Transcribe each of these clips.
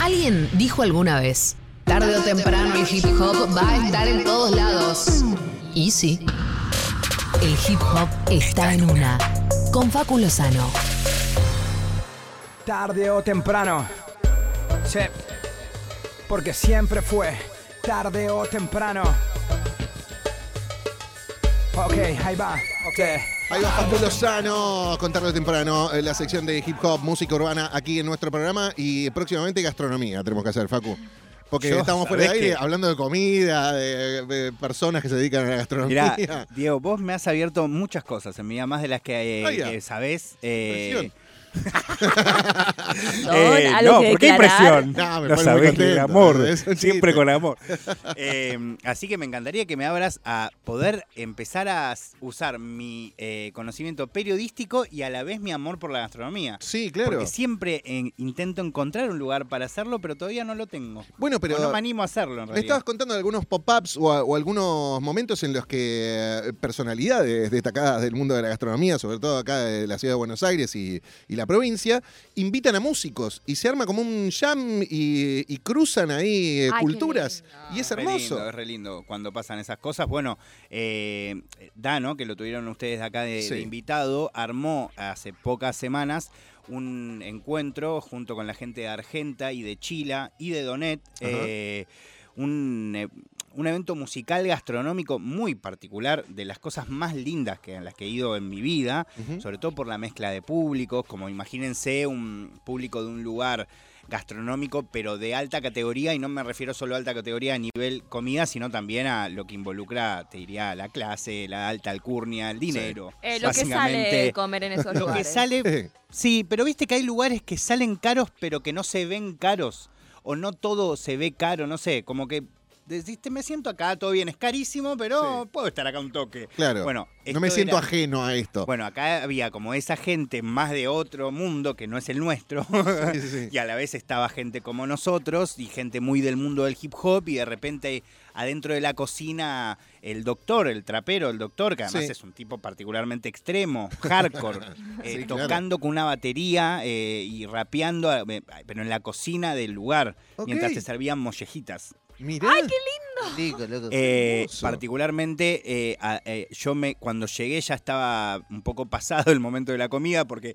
Alguien dijo alguna vez, tarde o temprano el hip hop va a estar en todos lados. Y sí, el hip hop está en una. Con Facu Lozano. Tarde o temprano. Sí. Porque siempre fue tarde o temprano. Ok, ahí va. Ok. Ahí va Facu Lozano con tarde o temprano, eh, la sección de hip hop, música urbana aquí en nuestro programa y próximamente gastronomía tenemos que hacer, Facu. Porque Yo, estamos fuera de ¿sabés aire qué? hablando de comida, de, de personas que se dedican a la gastronomía. Mirá, Diego, vos me has abierto muchas cosas en mi vida, más de las que, eh, que sabés. eh, Impresión. eh, no, ¿por qué impresión? No, me No sabés que el amor, es un siempre con amor. Eh, así que me encantaría que me abras a poder empezar a usar mi eh, conocimiento periodístico y a la vez mi amor por la gastronomía. Sí, claro. Porque siempre eh, intento encontrar un lugar para hacerlo, pero todavía no lo tengo. Bueno, pero O no me animo a hacerlo, en Me realidad. estabas contando de algunos pop-ups o, algunos momentos en los que eh, personalidades destacadas del mundo de la gastronomía, sobre todo acá de la ciudad de Buenos Aires y, y la provincia, invitan a músicos y se arma como un jam y, y cruzan ahí eh, Ay, culturas. Y es Re hermoso. lindo, es re lindo cuando pasan esas cosas. Bueno, eh, Dano, que lo tuvieron ustedes de acá de, Sí. de invitado, armó hace pocas semanas un encuentro junto con la gente de Argenta y de Chila y de Donet. Eh, un, eh, un evento musical gastronómico muy particular, de las cosas más lindas que en las que he ido en mi vida, sobre todo por la mezcla de públicos, como imagínense un público de un lugar gastronómico, pero de alta categoría, y no me refiero solo a alta categoría a nivel comida, sino también a lo que involucra, te diría, la clase, la alta alcurnia, el dinero. Eh, lo que sale Básicamente, de comer en esos Lo que lugares. sale, sí, pero viste que hay lugares que salen caros, pero que no se ven caros, o no todo se ve caro, no sé, como que deciste, me siento acá, todo bien, es carísimo, pero puedo estar acá un toque. Claro. Bueno, no me siento era- ajeno a esto. bueno, acá había como esa gente más de otro mundo que no es el nuestro. Sí, sí, sí. y a la vez estaba gente como nosotros y gente muy del mundo del hip hop y de repente adentro de la cocina el doctor, el trapero, el doctor, que además Sí. es un tipo particularmente extremo, hardcore, eh, Sí, claro. tocando con una batería eh, y rapeando, eh, pero en la cocina del lugar, mientras te servían mollejitas. Mirá. Rico, loco. Eh, particularmente, eh, a- eh, yo me cuando llegué ya estaba un poco pasado el momento de la comida porque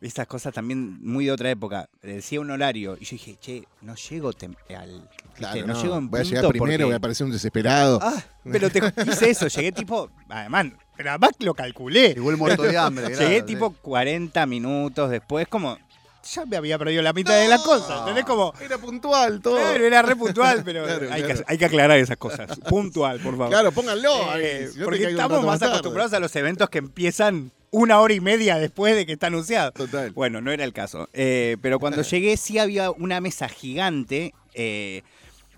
esas cosas también muy de otra época. Decía un horario y yo dije, che, no llego tem- al. Claro, no, no, llego en voy a llegar primero, porque- voy a parecer un desesperado. Ah, pero te hice eso, llegué tipo. Además, pero además lo calculé. Igual muerto de hambre. Llegué claro, tipo 40 minutos después, como. Ya me había perdido la mitad de la cosa, ¿entendés? Como. Era puntual todo. Claro, era re puntual, pero Claro, hay, claro. Que, hay que aclarar esas cosas. Puntual, por favor. Claro, pónganlo. Eh, si no porque estamos más tarde. acostumbrados a los eventos que empiezan una hora y media después de que está anunciado. Total. Bueno, no era el caso. Eh, pero cuando llegué sí había una mesa gigante eh,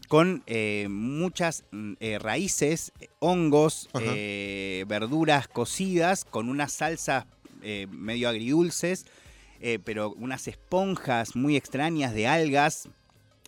con eh, muchas mm, raíces, hongos, verduras cocidas, con unas salsas medio agridulces, eh, pero unas esponjas muy extrañas de algas.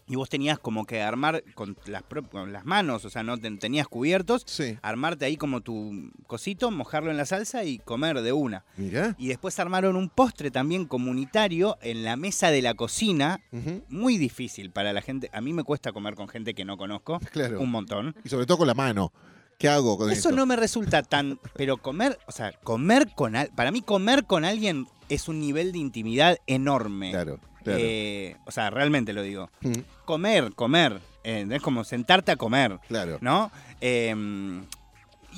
Y vos tenías como que armar con las, con las manos, o sea, no ten- tenías cubiertos, Sí. armarte ahí como tu cosito, mojarlo en la salsa y comer de una. Mirá. Y después armaron un postre también comunitario en la mesa de la cocina. Muy difícil para la gente. A mí me cuesta comer con gente que no conozco. Claro. Un montón. Y sobre todo con la mano. ¿Qué hago con Eso esto? no me resulta tan. Pero comer, o sea, comer con al- Para mí, comer con alguien es un nivel de intimidad enorme. Claro, claro. Eh, o sea, realmente lo digo. Mm, Comer, comer. eh, es como sentarte a comer. claro. ¿no? Eh,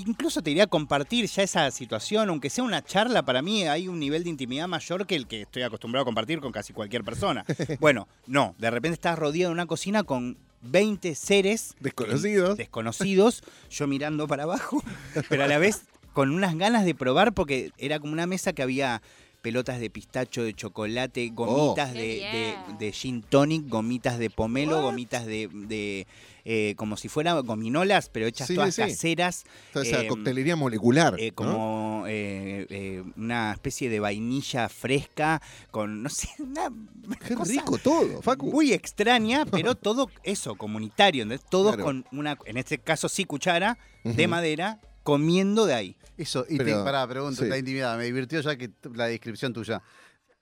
incluso te diría compartir ya esa situación, aunque sea una charla, para mí hay un nivel de intimidad mayor que el que estoy acostumbrado a compartir con casi cualquier persona. bueno, no, de repente estás rodeado de una cocina con 20 seres Desconocidos. desconocidos, yo mirando para abajo, pero a la vez con unas ganas de probar porque era como una mesa que había pelotas de pistacho, de chocolate, gomitas Qué de, de, de gin tonic, gomitas de pomelo, What? gomitas de, de, eh, como si fueran gominolas, pero hechas Sí, todas sí, caseras. Toda esa eh, coctelería molecular. eh, ¿no? como eh, eh, una especie de vainilla fresca con, no sé, una Qué cosa rico todo, Facu. muy extraña, pero todo eso, comunitario. Todos Claro. con una, en este caso sí, cuchara de madera, comiendo de ahí. Eso, y Pero- te, pará, pregunto, sí. la intimidad, me divirtió ya que la descripción tuya.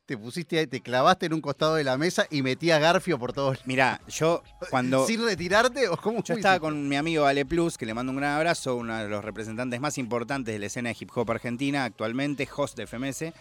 Te pusiste ahí, te clavaste en un costado de la mesa y metías garfio por todos lados. Mirá, yo cuando... ¿Sin retirarte o cómo Yo fuiste? estaba con mi amigo Ale Plus, que le mando un gran abrazo, uno de los representantes más importantes de la escena de hip hop argentina actualmente, host de FMS,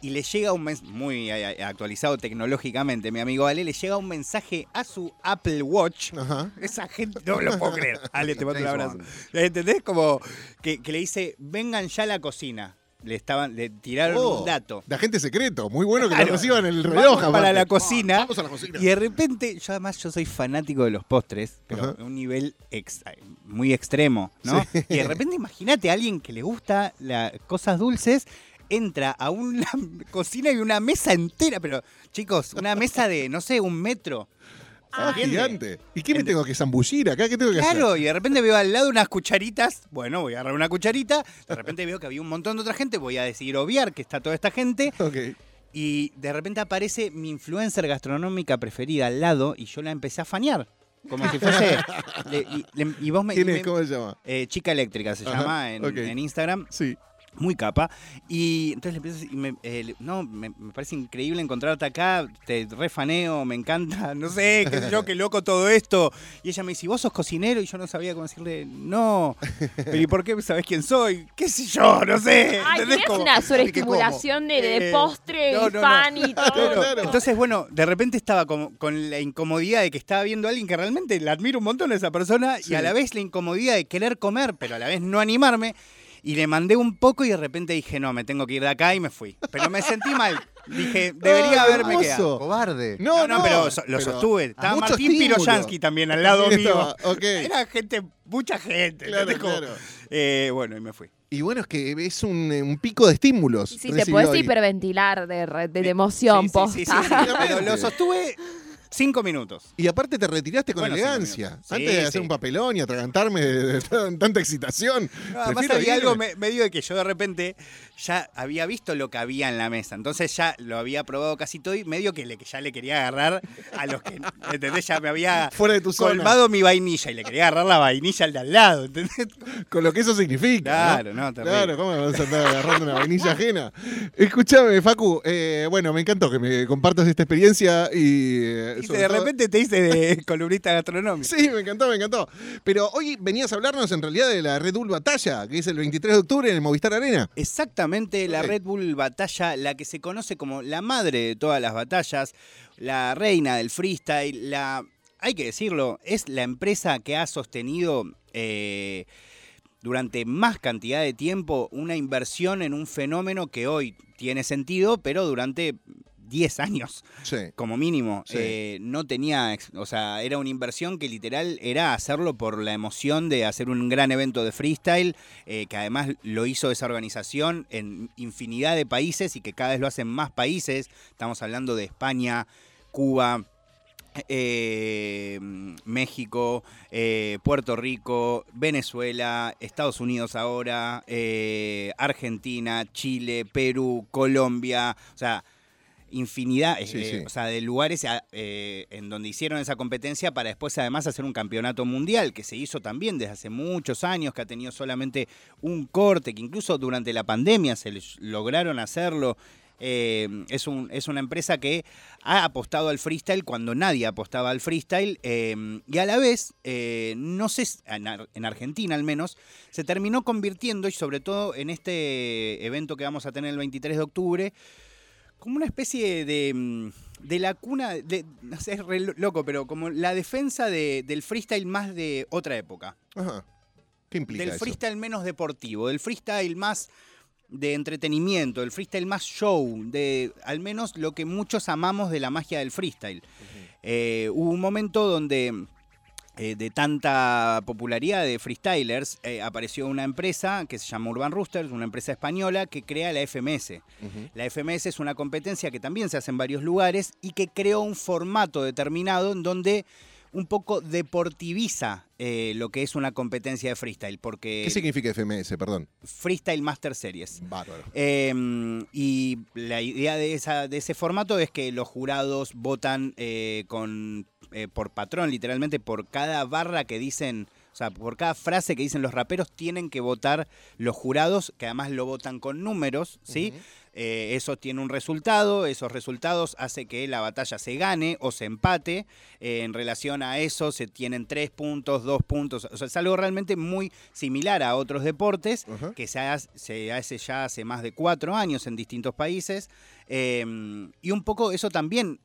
y le llega un mensaje, muy eh, actualizado tecnológicamente, mi amigo Ale, le llega un mensaje a su Apple Watch. Ajá. Esa gente, no me lo puedo creer. Ale, te mando un abrazo. ¿Entendés? Como que, que le dice, vengan ya a la cocina. Le estaban, le tiraron Oh, un dato. De agente secreto. Muy bueno que Claro. lo reciban el Vamos reloj. para aparte. la cocina. Vamos a la cocina. Y de repente, yo además yo soy fanático de los postres, pero Ajá. a un nivel ex- muy extremo, ¿no? Sí. Y de repente imagínate a alguien que le gusta las cosas dulces, entra a una cocina y una mesa entera, pero chicos, una mesa de, no sé, un metro. Ah, gigante. ¿Y qué me tengo que zambullir acá? ¿Qué tengo que hacer? Claro, y de repente veo al lado unas cucharitas. Bueno, voy a agarrar una cucharita. De repente veo que había un montón de otra gente. Voy a decidir obviar que está toda esta gente. Ok. Y de repente aparece mi influencer gastronómica preferida al lado y yo la empecé a fanear. Como si fuese. le- y, le- y vos me. ¿Quién me- es? ¿Cómo se llama? eh, Chica Eléctrica se Ajá, llama en Instagram. Sí. Muy capa. Y entonces le empiezo a decir, y me, eh, no, me, me parece increíble encontrarte acá, te refaneo, me encanta, no sé, qué sé yo, qué loco todo esto. Y ella me dice, ¿y vos sos cocinero? Y yo no sabía cómo decirle, no. Pero ¿y por qué sabés quién soy? ¿Qué sé yo? No sé. Ay, Como- una ¿Y qué sobreestimulación de, de Eh, postre no, y no, no. pan y todo. Claro, claro. Entonces, bueno, de repente estaba como con la incomodidad de que estaba viendo a alguien que realmente la admiro un montón a esa persona Sí. y a la vez la incomodidad de querer comer, pero a la vez no animarme. Y le mandé un poco y de repente dije, no, me tengo que ir de acá y me fui. Pero me sentí mal. Dije, debería Ah, haberme hermoso. quedado. Cobarde. No, No, no, pero so- lo sostuve. Estaba Martín. Piroyansky también al lado También mío. Era gente, mucha gente. Claro. Eh, bueno, y me fui. Y bueno, es que es un, eh, un pico de estímulos. Sí, te puedes hoy. hiperventilar de, de emoción, Sí, sí, sí, posta. sí, sí. Pero lo sostuve cinco minutos. Y aparte te retiraste con Bueno, elegancia. Sí, Antes de hacer sí. un papelón y atragantarme de, de tan- tanta excitación. No, además había algo me- medio de que yo de repente ya había visto lo que había en la mesa. Entonces ya lo había probado casi todo y medio que, le, que ya le quería agarrar a los que, ¿entendés? Ya me había Fuera de tu zona. colmado mi vainilla y le quería agarrar la vainilla al de al lado, ¿entendés? Con lo que eso significa. Claro, no, terrible. Claro, ¿cómo me vas a andar agarrando una vainilla ajena? Escúchame, Facu, eh, bueno, me encantó que me compartas esta experiencia y... eh, Y de repente te hice de columnista gastronómico. Sí, me encantó, me encantó. Pero hoy venías a hablarnos en realidad de la Red Bull Batalla, que es el 23 de octubre en el Movistar Arena. Exactamente, la. Red Bull Batalla, la que se conoce como la madre de todas las batallas, la reina del freestyle, la, hay que decirlo, es la empresa que ha sostenido eh, durante más cantidad de tiempo una inversión en un fenómeno que hoy tiene sentido, pero durante 10 años Sí. como mínimo. Sí. eh, no tenía, o sea, era una inversión que literal era hacerlo por la emoción de hacer un gran evento de freestyle, eh, que además lo hizo esa organización en infinidad de países y que cada vez lo hacen más países. Estamos hablando de España, Cuba. eh, México, eh, Puerto Rico, Venezuela, Estados Unidos ahora, eh, Argentina, Chile, Perú, Colombia, o sea, infinidad Sí, eh, sí. o sea, de lugares a- eh, en donde hicieron esa competencia para después además hacer un campeonato mundial que se hizo también desde hace muchos años, que ha tenido solamente un corte, que incluso durante la pandemia se les lograron hacerlo. Eh, es, un, es una empresa que ha apostado al freestyle cuando nadie apostaba al freestyle eh, y a la vez, eh, no sé, s- en, Ar- en Argentina al menos, se terminó convirtiendo, y sobre todo en este evento que vamos a tener el 23 de octubre, como una especie de, mm, de la cuna, de, no sé, es re lo- loco, pero como la defensa de- del freestyle más de otra época. Ajá. ¿Qué implica Del eso? freestyle menos deportivo, del freestyle más de entretenimiento, del freestyle más show, de al menos lo que muchos amamos de la magia del freestyle. Eh, hubo un momento donde eh, de tanta popularidad de freestylers eh, apareció una empresa que se llama Urban Roosters, una empresa española que crea la FMS. La FMS es una competencia que también se hace en varios lugares y que creó un formato determinado en donde un poco deportiviza eh, lo que es una competencia de freestyle, porque ¿Qué significa FMS? Perdón. Freestyle Master Series. Bárbaro. Eh, y la idea de, esa, de ese formato es que los jurados votan eh, con, eh, por patrón, literalmente por cada barra que dicen, o sea, por cada frase que dicen los raperos, tienen que votar los jurados, que además lo votan con números, ¿sí? Eh, eso tiene un resultado, esos resultados hace que la batalla se gane o se empate. Eh, en relación a eso se tienen tres puntos, dos puntos. O sea, es algo realmente muy similar a otros deportes que se, ha- se hace ya hace más de cuatro años en distintos países. Eh, y un poco eso también,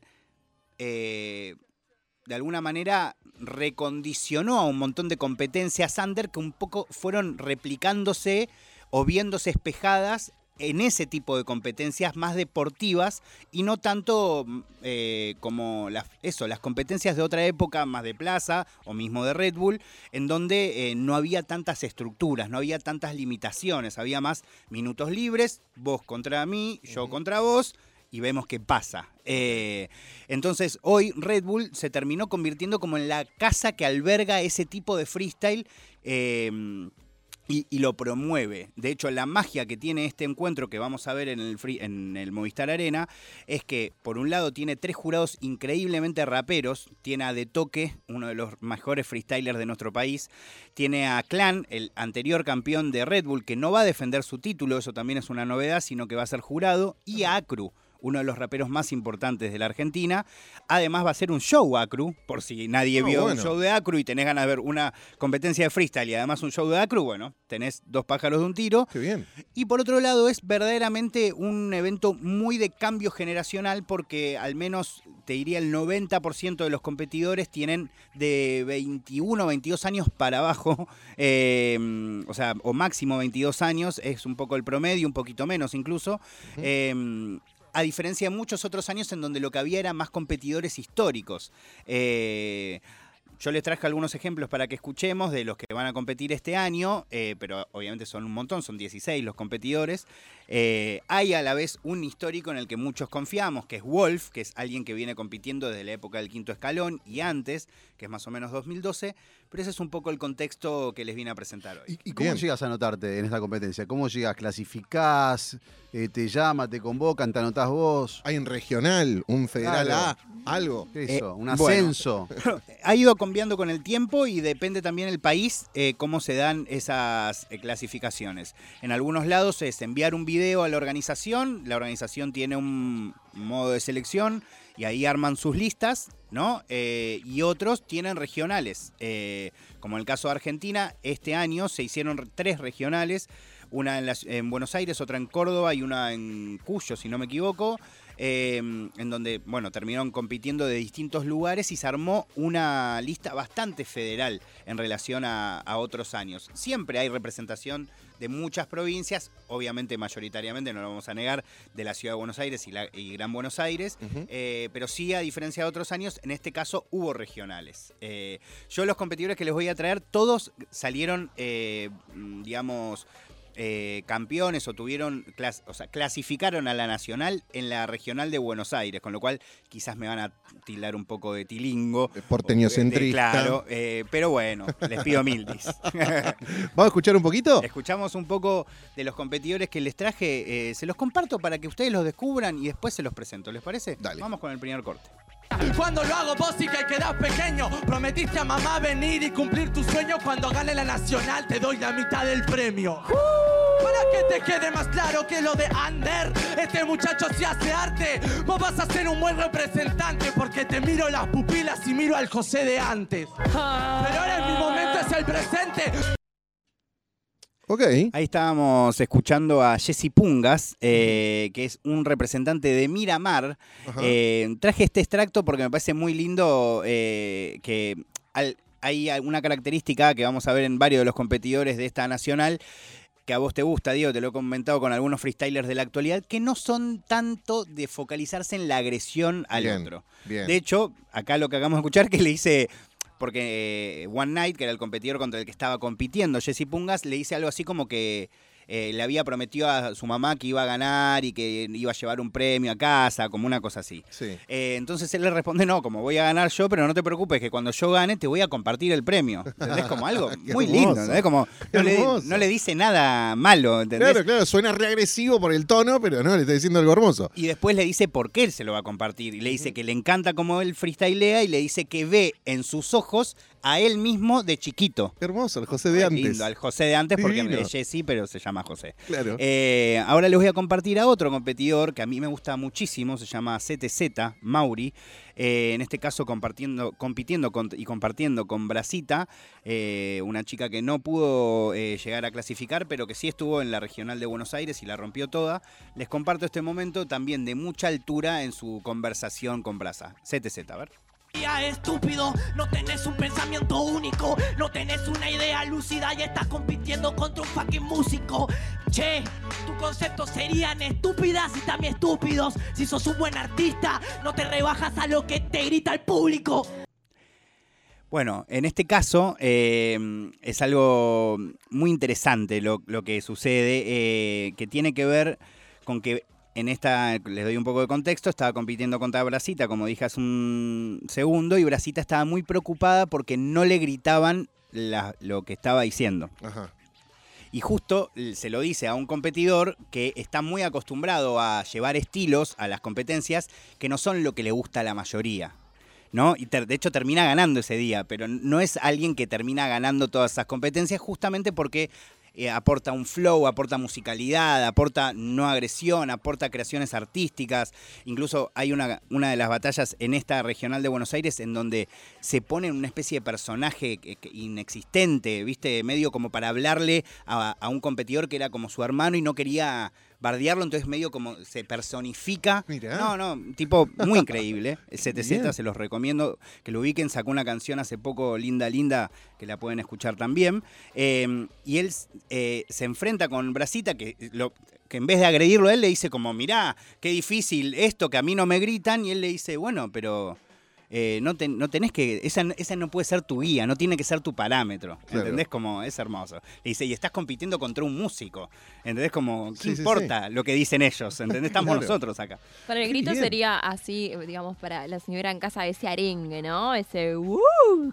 de alguna manera, recondicionó a un montón de competencias under que un poco fueron replicándose o viéndose espejadas en ese tipo de competencias más deportivas y no tanto mm, eh, como las, eso, las competencias de otra época, más de plaza o mismo de Red Bull, en donde eh, no había tantas estructuras, no había tantas limitaciones, había más minutos libres, vos contra mí, yo contra vos, y vemos qué pasa. Eh, entonces, hoy Red Bull se terminó convirtiendo como en la casa que alberga ese tipo de freestyle. eh, y, lo promueve. De hecho, la magia que tiene este encuentro que vamos a ver en el, en el Movistar Arena es que, por un lado, tiene tres jurados increíblemente raperos. Tiene a De Toque, uno de los mejores freestylers de nuestro país. Tiene a Clan, el anterior campeón de Red Bull, que no va a defender su título, eso también es una novedad, sino que va a ser jurado. Y a Acru, uno de los raperos más importantes de la Argentina. Además va a ser un show Acru, por si nadie Ah, vio bueno. un show de Acru y tenés ganas de ver una competencia de freestyle y además un show de Acru, bueno, tenés dos pájaros de un tiro. Qué bien. Y por otro lado es verdaderamente un evento muy de cambio generacional porque al menos te diría el 90% de los competidores tienen de 21 o 22 años para abajo, eh, o sea, o máximo 22 años, es un poco el promedio, un poquito menos incluso. Eh, a diferencia de muchos otros años en donde lo que había era más competidores históricos. Eh, yo les traje algunos ejemplos para que escuchemos de los que van a competir este año, eh, pero obviamente son un montón, son 16 los competidores. Eh, hay a la vez un histórico en el que muchos confiamos, que es Wolf, que es alguien que viene compitiendo desde la época del quinto escalón y antes, que es más o menos 2012, pero ese es un poco el contexto que les vine a presentar hoy. ¿Y, y cómo Bien. llegas a anotarte en esta competencia? ¿Cómo llegas? ¿Clasificás? Eh, ¿Te llama? ¿Te convocan? ¿Te anotás vos? Hay un regional, un federal Claro. A, algo. ¿Qué es Eh, eso? ¿Un bueno. ascenso? ha ido cambiando con el tiempo y depende también el país eh, cómo se dan esas eh, clasificaciones. En algunos lados es enviar un video a la organización, la organización tiene un modo de selección y ahí arman sus listas, ¿no? Eh, y otros tienen regionales. Eh, como el caso de Argentina, este año se hicieron re- tres regionales, una en, en Buenos Aires, otra en Córdoba y una en Cuyo, si no me equivoco eh, en donde, bueno, terminaron compitiendo de distintos lugares y se armó una lista bastante federal en relación a, a otros años. Siempre hay representación de muchas provincias, obviamente mayoritariamente, no lo vamos a negar, de la ciudad de Buenos Aires y, la- y Gran Buenos Aires, eh, pero sí, a diferencia de otros años, en este caso hubo regionales. Eh, yo los competidores que les voy a traer, todos salieron, eh, digamos, eh, campeones o tuvieron, clas- o sea, clasificaron a la nacional en la regional de Buenos Aires, con lo cual quizás me van a tildar un poco de tilingo. Porteño centrista. Claro, eh, pero bueno, les pido mil dis. ¿Vamos a escuchar un poquito? Escuchamos un poco de los competidores que les traje, eh, se los comparto para que ustedes los descubran y después se los presento, ¿les parece? Dale. Vamos con el primer corte. Cuando lo hago vos y que quedás pequeño. Prometiste a mamá venir y cumplir tus sueños Cuando gane la nacional te doy la mitad del premio. Para que te quede más claro que lo de Ander Este muchacho si hace arte. Vos vas a ser un buen representante Porque te miro las pupilas y miro al José de antes. Pero ahora en mi momento es el presente Ok. Ahí estábamos escuchando a Jesse Pungas, eh, que es un representante de Miramar. Eh, traje este extracto porque me parece muy lindo eh, que al- hay alguna característica que vamos a ver en varios de los competidores de esta nacional que a vos te gusta, Diego, te lo he comentado con algunos freestylers de la actualidad, que no son tanto de focalizarse en la agresión al Bien, otro. bien. De hecho, acá lo que acabamos de escuchar que le hice, porque eh, One Night, que era el competidor contra el que estaba compitiendo, Jesse Pungas, le dice algo así como que eh, le había prometido a su mamá que iba a ganar y que iba a llevar un premio a casa, como una cosa así. Sí. Eh, entonces él le responde, no, como voy a ganar yo, pero no te preocupes, que cuando yo gane te voy a compartir el premio. ¿Entendés? Como algo muy lindo, ¿entendés? Como no le, no le dice nada malo, ¿entendés? Claro, claro, suena reagresivo por el tono, pero no, le está diciendo algo hermoso. Y después le dice por qué él se lo va a compartir. Y le dice que le encanta como él freestylea y le dice que ve en sus ojos a él mismo de chiquito. Qué hermoso, el José de Qué antes. lindo, al José de antes, porque es Jesse, pero se llama José. Claro. Eh, ahora les voy a compartir a otro competidor que a mí me gusta muchísimo, se llama CTZ, Mauri. Eh, en este caso compartiendo, compitiendo con- y compartiendo con Brasita, eh, una chica que no pudo eh, llegar a clasificar, pero que sí estuvo en la regional de Buenos Aires y la rompió toda. Les comparto este momento también de mucha altura en su conversación con Brasa. CTZ, a ver. Estúpido, no tenés un pensamiento único, no tenés una idea lúcida y estás compitiendo contra un fucking músico. Che, tus conceptos serían estúpidas y también estúpidos. Si sos un buen artista, no te rebajas a lo que te grita el público. Bueno, en este caso eh, es algo muy interesante lo, lo que sucede, eh, que tiene que ver con que en esta, les doy un poco de contexto, estaba compitiendo contra Brasita, como dije hace un segundo, y Brasita estaba muy preocupada porque no le gritaban la- lo que estaba diciendo. Ajá. Y justo eh, se lo dice a un competidor que está muy acostumbrado a llevar estilos a las competencias que no son lo que le gusta a la mayoría. ¿No? Y de hecho termina ganando ese día, pero no es alguien que termina ganando todas esas competencias justamente porque eh, aporta un flow, aporta musicalidad, aporta no agresión, aporta creaciones artísticas. Incluso hay una, una de las batallas en esta regional de Buenos Aires en donde se pone una especie de personaje inexistente, ¿viste? Medio como para hablarle a un competidor que era como su hermano y no quería bardearlo, entonces medio como se personifica. Mirá. No, no, tipo muy increíble. El CTZ Bien. se los recomiendo que lo ubiquen. Sacó una canción hace poco, Linda Linda, que la pueden escuchar también. Eh, y él eh, se enfrenta con Brasita, que, lo, que en vez de agredirlo a él, le dice como, mirá, qué difícil esto, que a mí no me gritan. Y él le dice, bueno, pero... eh, no, ten- no tenés que. Esa, esa no puede ser tu guía, no tiene que ser tu parámetro. Claro. ¿Entendés? Como es hermoso. Le dice, y estás compitiendo contra un músico. ¿Entendés? Como, ¿qué Sí, sí, importa lo que dicen ellos? ¿Entendés? Estamos Claro. nosotros acá. Para el grito Bien. sería así, digamos, para la señora en casa, ese arengue, ¿no? Ese uh,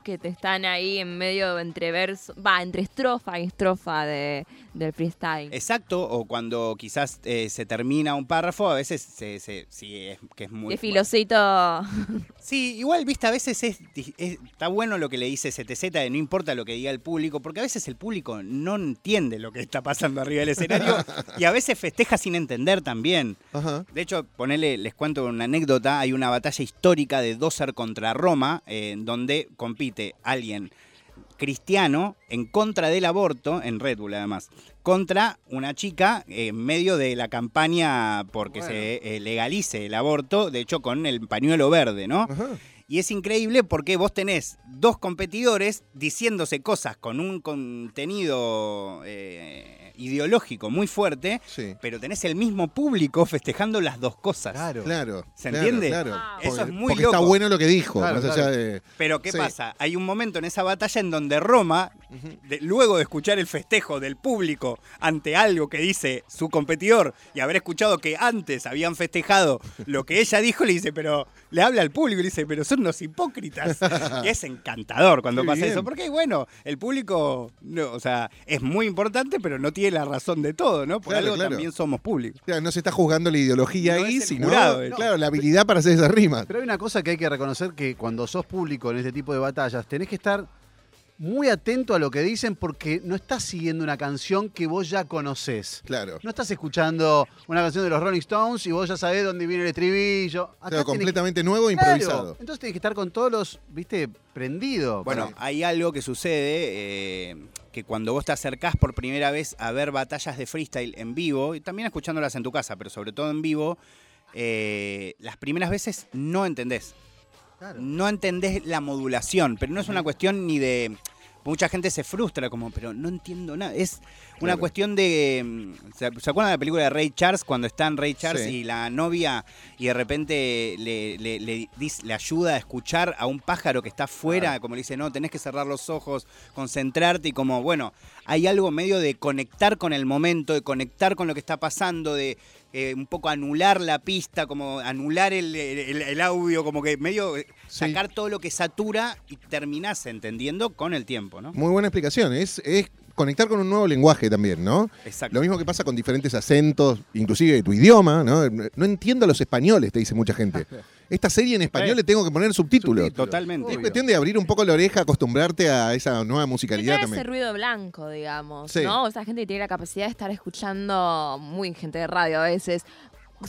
que te están ahí en medio entre verso, va, entre estrofa y estrofa de, del freestyle. Exacto, o cuando quizás eh, se termina un párrafo, a veces se, se- sí, es que es muy. de filocito. Sí, igual, viste, a veces es, es- está bueno lo que le dice CTZ de no importa lo que diga el público, porque a veces el público no entiende lo que está pasando arriba del escenario y a veces festeja sin entender también. Ajá. De hecho, ponele, les cuento una anécdota, hay una batalla histórica de Dosser contra Roma, eh, donde compite alguien cristiano en contra del aborto, en Red Bull además, contra una chica en medio de la campaña porque se eh, legalice el aborto, de hecho con el pañuelo verde, ¿no? Ajá. Y es increíble porque vos tenés dos competidores diciéndose cosas con un contenido eh, ideológico muy fuerte, Sí. pero tenés el mismo público festejando las dos cosas. Claro. Claro. ¿Se claro, entiende? Claro. Wow. Eso Porque- es muy porque loco. está bueno lo que dijo. Claro, más allá claro. de- Pero ¿qué Sí. pasa? Hay un momento en esa batalla en donde Roma, de- luego de escuchar el festejo del público ante algo que dice su competidor y haber escuchado que antes habían festejado lo que ella dijo, le dice, pero le habla al público y le dice, pero son unos hipócritas. y es encantador cuando pasa bien. eso, porque bueno, el público, no, o sea, es muy importante, pero no tiene la razón de todo, ¿no? Por Claro, algo claro. también somos públicos. Claro, no se está juzgando la ideología No ahí, sino jurado, claro, la habilidad para hacer esas rimas. Pero hay una cosa que hay que reconocer que cuando sos público en este tipo de batallas, tenés que estar muy atento a lo que dicen porque no estás siguiendo una canción que vos ya conocés. Claro. No estás escuchando una canción de los Rolling Stones y vos ya sabés dónde viene el estribillo. Acá Claro, que- completamente nuevo e Claro, improvisado. Entonces tenés que estar con todos los, viste, prendido. Bueno, para- hay algo que sucede eh, que cuando vos te acercás por primera vez a ver batallas de freestyle en vivo, y también escuchándolas en tu casa, pero sobre todo en vivo, eh, las primeras veces no entendés. Claro. No entendés la modulación, pero no es una cuestión ni de... Mucha gente se frustra como, pero no entiendo nada. Es una Claro. cuestión de... mm, ¿Se acuerdan de la película de Ray Charles? Cuando están Ray Charles Sí. y la novia y de repente le, le- le le ayuda a escuchar a un pájaro que está afuera, como le dice, no, tenés que cerrar los ojos, concentrarte y como, bueno, hay algo medio de conectar con el momento, de conectar con lo que está pasando, de eh, un poco anular la pista, como anular el, el- el audio, como que medio eh, Sí. sacar todo lo que satura y terminás entendiendo con el tiempo, ¿no? Muy buena explicación. Es, es conectar con un nuevo lenguaje también, ¿no? Exacto. Lo mismo que pasa con diferentes acentos, inclusive de tu idioma, ¿no? No entiendo a los españoles, te dice mucha gente. Esta serie en español Eh. le tengo que poner subtítulos. Totalmente. Es cuestión de abrir un poco la oreja, acostumbrarte a esa nueva musicalidad ese también. ruido blanco, digamos, Sí. ¿no? O sea, gente que tiene la capacidad de estar escuchando, muy gente de radio a veces,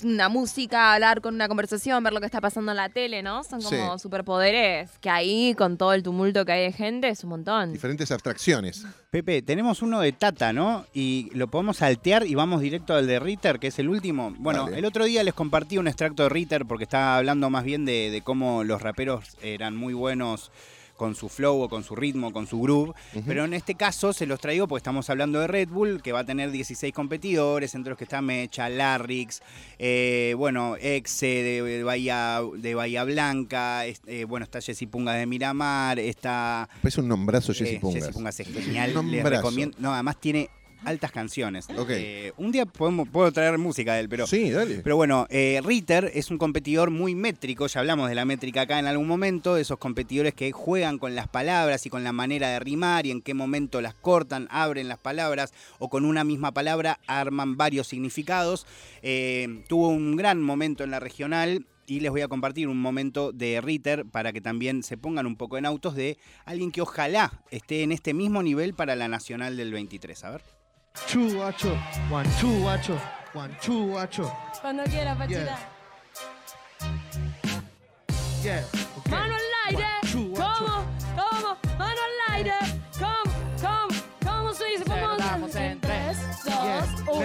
una música, hablar con una conversación, ver lo que está pasando en la tele, ¿no? Son como Sí. superpoderes que ahí, con todo el tumulto que hay de gente, es un montón. Diferentes abstracciones. Pepe, tenemos uno de Tata, ¿no? Y lo podemos saltear y vamos directo al de Ritter, que es el último. Bueno, Dale. el otro día les compartí un extracto de Ritter porque estaba hablando más bien de, de cómo los raperos eran muy buenos con su flow o con su ritmo, con su groove. Pero en este caso se los traigo porque estamos hablando de Red Bull, que va a tener 16 competidores, entre los que está Mecha, Larrix, eh, bueno, Exe de, de Bahía, de Bahía Blanca, eh, bueno, está Jessy Punga de Miramar, está Es un nombrazo Jessy eh, Pungas. Jessy Pungas es genial. Les recomiendo. No, además tiene altas canciones. Ok. Eh, un día podemos, puedo traer música de él, pero. sí, dale. Pero bueno, eh, Ritter es un competidor muy métrico, ya hablamos de la métrica acá en algún momento, de esos competidores que juegan con las palabras y con la manera de rimar y en qué momento las cortan, abren las palabras o con una misma palabra arman varios significados. Eh, tuvo un gran momento en la regional y les voy a compartir un momento de Ritter para que también se pongan un poco en autos de alguien que ojalá esté en este mismo nivel para la nacional del 23. A ver. Two, guacho. One, two, guacho. One, two, guacho. Cuando quiera, Pachita. Yeah. okay. Mano al aire. One, two, guacho. ¿Cómo? ¿Cómo? Mano al aire.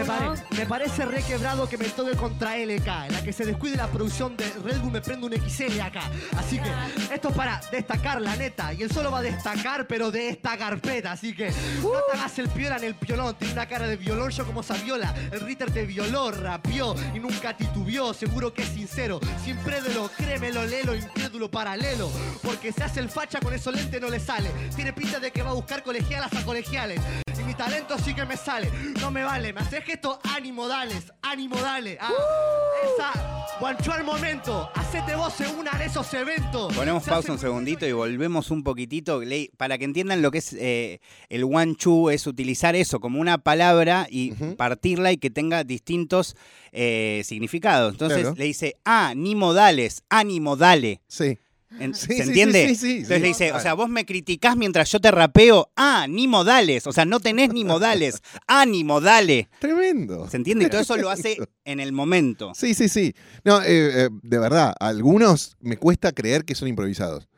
Me, pare- me parece re quebrado que me toque contra LK. En la que se descuide la producción de Red Bull me prende un XL acá. Así que esto es para destacar la neta. Y él solo va a destacar, pero de esta carpeta. Así que no te hagas el piola en el piolón. Tiene una cara de violón, yo como Saviola. El Ritter te violó, rapió y nunca titubeó. Seguro que es sincero. Siempre de lo créemelo, lelo, incrédulo paralelo. Porque se hace el facha con esos lentes no le sale. Tiene pinta de que va a buscar colegialas a colegiales. Mi talento sí que me sale. No me vale, me haces gesto, ánimo, dales, ánimo, dale. Ah, esa, guancho al momento. Hacete vos en una de esos eventos. Ponemos Se pausa un segundito y volvemos un poquitito. Para que entiendan lo que es eh, el one chu, es utilizar eso como una palabra y Ujú. partirla y que tenga distintos eh, significados. Entonces Claro. le dice, ah, ni modales, ánimo, dale. Sí. En- Sí, ¿Se sí, entiende? sí, sí, sí, Entonces le dice, o sea, vos me criticás mientras yo te rapeo, ah, ni modales. O sea, no tenés ni modales, ánimo, dale. Tremendo. ¿Se entiende? Y todo eso lo hace en el momento. Sí, sí, sí. No, eh, eh, de verdad, algunos me cuesta creer que son improvisados.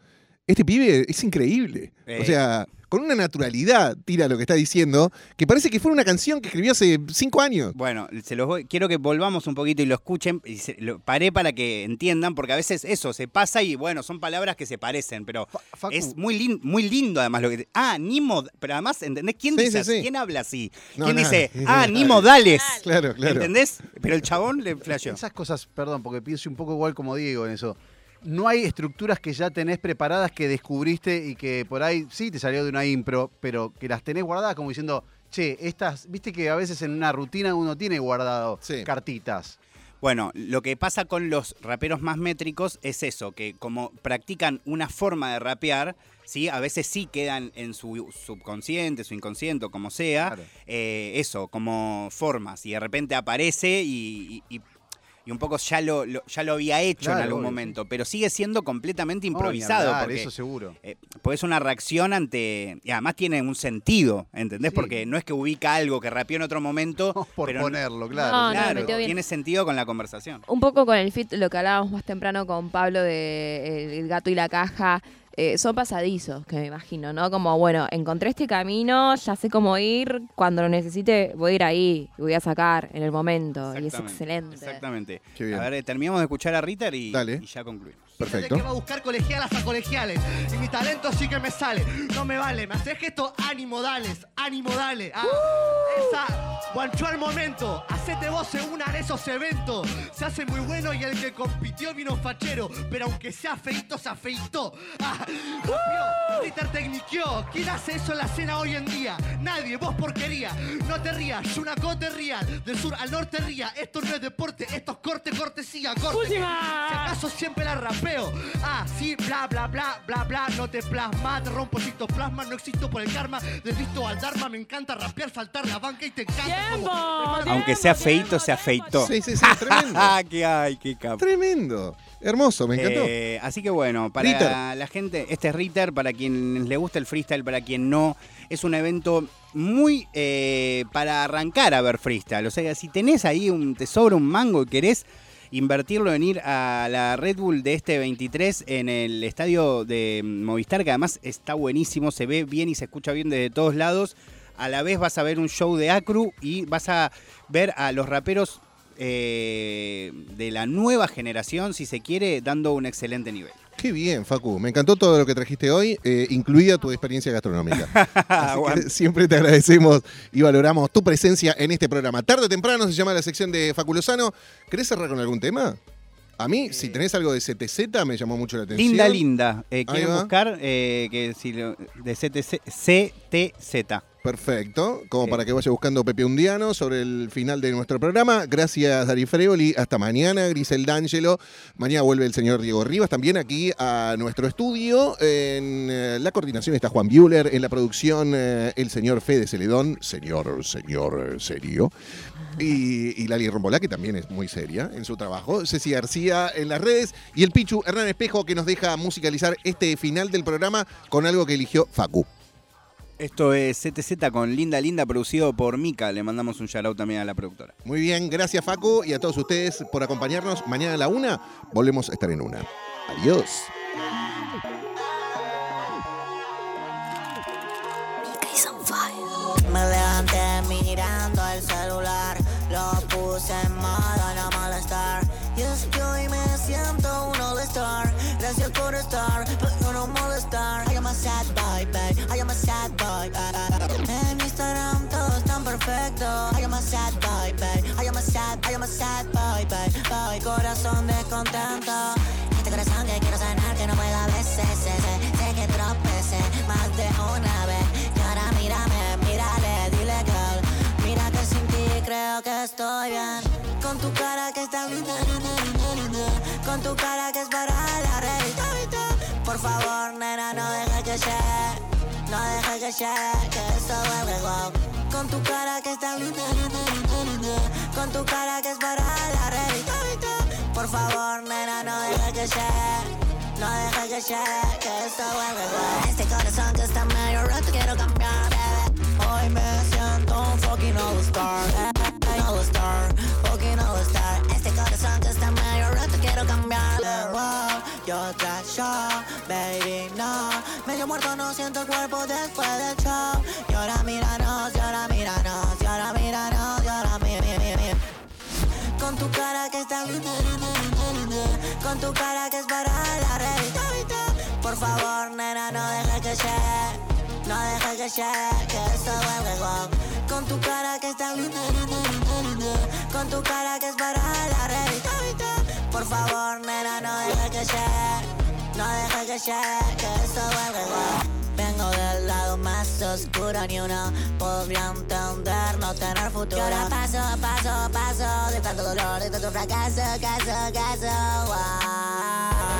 Este pibe es increíble. Eh. O sea, con una naturalidad tira lo que está diciendo, que parece que fuera una canción que escribió hace cinco años. Bueno, se los voy, quiero que volvamos un poquito y lo escuchen. Y se- lo paré para que entiendan, porque a veces eso se pasa y bueno, son palabras que se parecen, pero es muy, lin- muy lindo además lo que. Ah, ni mod. Pero además, ¿entendés? ¿Quién Sí, dice sí. ¿Quién habla así? No, ¿Quién nada. dice, ah, ni modales? Claro, claro. ¿Entendés? Pero el chabón le flasheó. Esas cosas, perdón, porque pienso un poco igual como Diego en eso. No hay estructuras que ya tenés preparadas que descubriste y que por ahí sí te salió de una impro, pero que las tenés guardadas como diciendo, che, estas, viste que a veces en una rutina uno tiene guardado Sí. cartitas. Bueno, lo que pasa con los raperos más métricos es eso, que como practican una forma de rapear, ¿sí? a veces sí quedan en su subconsciente, su inconsciente, como sea, Claro. eh, eso, como formas, y de repente aparece y, y- y- y un poco ya lo, lo- ya lo había hecho Claro, en algún obvio, momento, pero sigue siendo completamente improvisado. hablar, porque, eso seguro. eh, porque es una reacción ante. Y además tiene un sentido, ¿entendés? Sí. Porque no es que ubica algo que rapeó en otro momento. Por pero ponerlo, claro. No, Claro, tiene sentido con la conversación. Un poco con el fit, lo que hablábamos más temprano con Pablo de eh, El gato y la caja. Eh, son pasadizos, que me imagino, ¿no? Como, bueno, encontré este camino, ya sé cómo ir, cuando lo necesite voy a ir ahí, voy a sacar en el momento, y es excelente. Exactamente. A ver, eh, terminamos de escuchar a Ritter y, Dale. y ya concluimos. Perfecto. que va a buscar colegialas a colegiales. Y mi talento sí que me sale. No me vale, me haces gesto, ánimo, dales, ánimo, dale. Ah, esa, guancho al momento. Hacete vos en una de esos eventos. Se hace muy bueno y el que compitió vino fachero. Pero aunque sea feito, se afeitó. Ah. Ritter te tecniqueó. ¿Quién hace eso en la escena hoy en día? Nadie, vos porquería. No te rías, Yunaco te ría. Del sur al norte ría. Esto no es deporte, esto es corte, cortesía, corte. Si acaso siempre la rapeo. Ah, sí, bla, bla, bla, bla, bla. No te plasma, te rompo plasma. No existo por el karma. Desvisto al Dharma. Me encanta rapear, faltar la banca y te encanta. como- Aunque sea feito, se afeitó. Sí, sí, sí, tremendo. ¿Qué hay? ¿Qué capo? Tremendo. Hermoso, me encantó. Eh, así que bueno, para Ritter. la gente, este es Ritter, para quien le gusta el freestyle, para quien no, es un evento muy eh, para arrancar a ver freestyle. O sea, si tenés ahí un tesoro, un mango y querés invertirlo en ir a la Red Bull de este 23 en el estadio de Movistar, que además está buenísimo, se ve bien y se escucha bien desde todos lados. A la vez vas a ver un show de Acru y vas a ver a los raperos eh, de la nueva generación, si se quiere, dando un excelente nivel. Qué bien, Facu. Me encantó todo lo que trajiste hoy, eh, incluida tu experiencia gastronómica. Así que siempre te agradecemos y valoramos tu presencia en este programa. Tarde o temprano se llama la sección de Facu Lozano. ¿Querés cerrar con algún tema? A mí, si tenés algo de CTZ, me llamó mucho la atención. Linda, linda. Eh, va. buscar eh, que si lo- de CTC, CTZ. Perfecto, como Sí. para que vaya buscando Pepe Undiano sobre el final de nuestro programa. Gracias, Dari Freoli. Hasta mañana, Grisel D'Angelo. Mañana vuelve el señor Diego Rivas también aquí a nuestro estudio. En eh, la coordinación está Juan Bueller, en la producción eh, el señor Fede Celedón, señor, señor serio. Y, y Lali Rombolá, que también es muy seria en su trabajo. Ceci García en las redes. Y el Pichu Hernán Espejo, que nos deja musicalizar este final del programa con algo que eligió Facu. Esto es CTZ con Linda Linda, producido por Mika. Le mandamos un shout out también a la productora. Muy bien, gracias Facu y a todos ustedes por acompañarnos. Mañana a la una volvemos a estar en una. Adiós. Me levanté mirando el celular, lo puse en modo no molestar. Y es que hoy me siento un all-star. Gracias por estar, perfecto. I am a sad boy, babe. I am a sad, I am a sad boy, babe. Boy, corazón descontento. Este corazón que quiero sanar, que no pueda a veces. Sé, que tropecé más de una vez. Y ahora mírame, mírale, dile girl. Mira que sin ti creo que estoy bien. Con tu cara que está linda, linda, linda, linda. Con tu cara que es para la revista, vista. Por favor, nena, no dejes que llegue. No dejes que llegue, que esto vuelve wow. Con tu cara que está linda. Con tu cara que es para la revista, vista. Por favor, nena, no dejes que llegue. No dejes que llegue, que esto vuelve. Este corazón que está medio roto quiero cambiar. Hoy me siento un fucking eh, all-star, fucking all-star. Este corazón que está medio roto quiero cambiar, wow. Yo show, baby, no. Medio muerto, no siento el cuerpo después del show. Y ahora míranos, y ahora míranos, y ahora míranos, y ahora mi. Con tu cara que está. Con tu cara que es para la revista, vista. Por favor, nena, no dejes que llegue. No dejes que llegue, que esto vuelve. Con tu cara que está linda, linda, linda, linda. Con tu cara que es para la revista, vista. Por favor, nena, no dejes que llegue. No dejes que llegue, que esto vuelve wow. Vengo del lado más oscuro, ni uno podría entender no tener futuro. Y ahora paso, paso, paso de tanto dolor, de tanto fracaso, caso, caso, wow.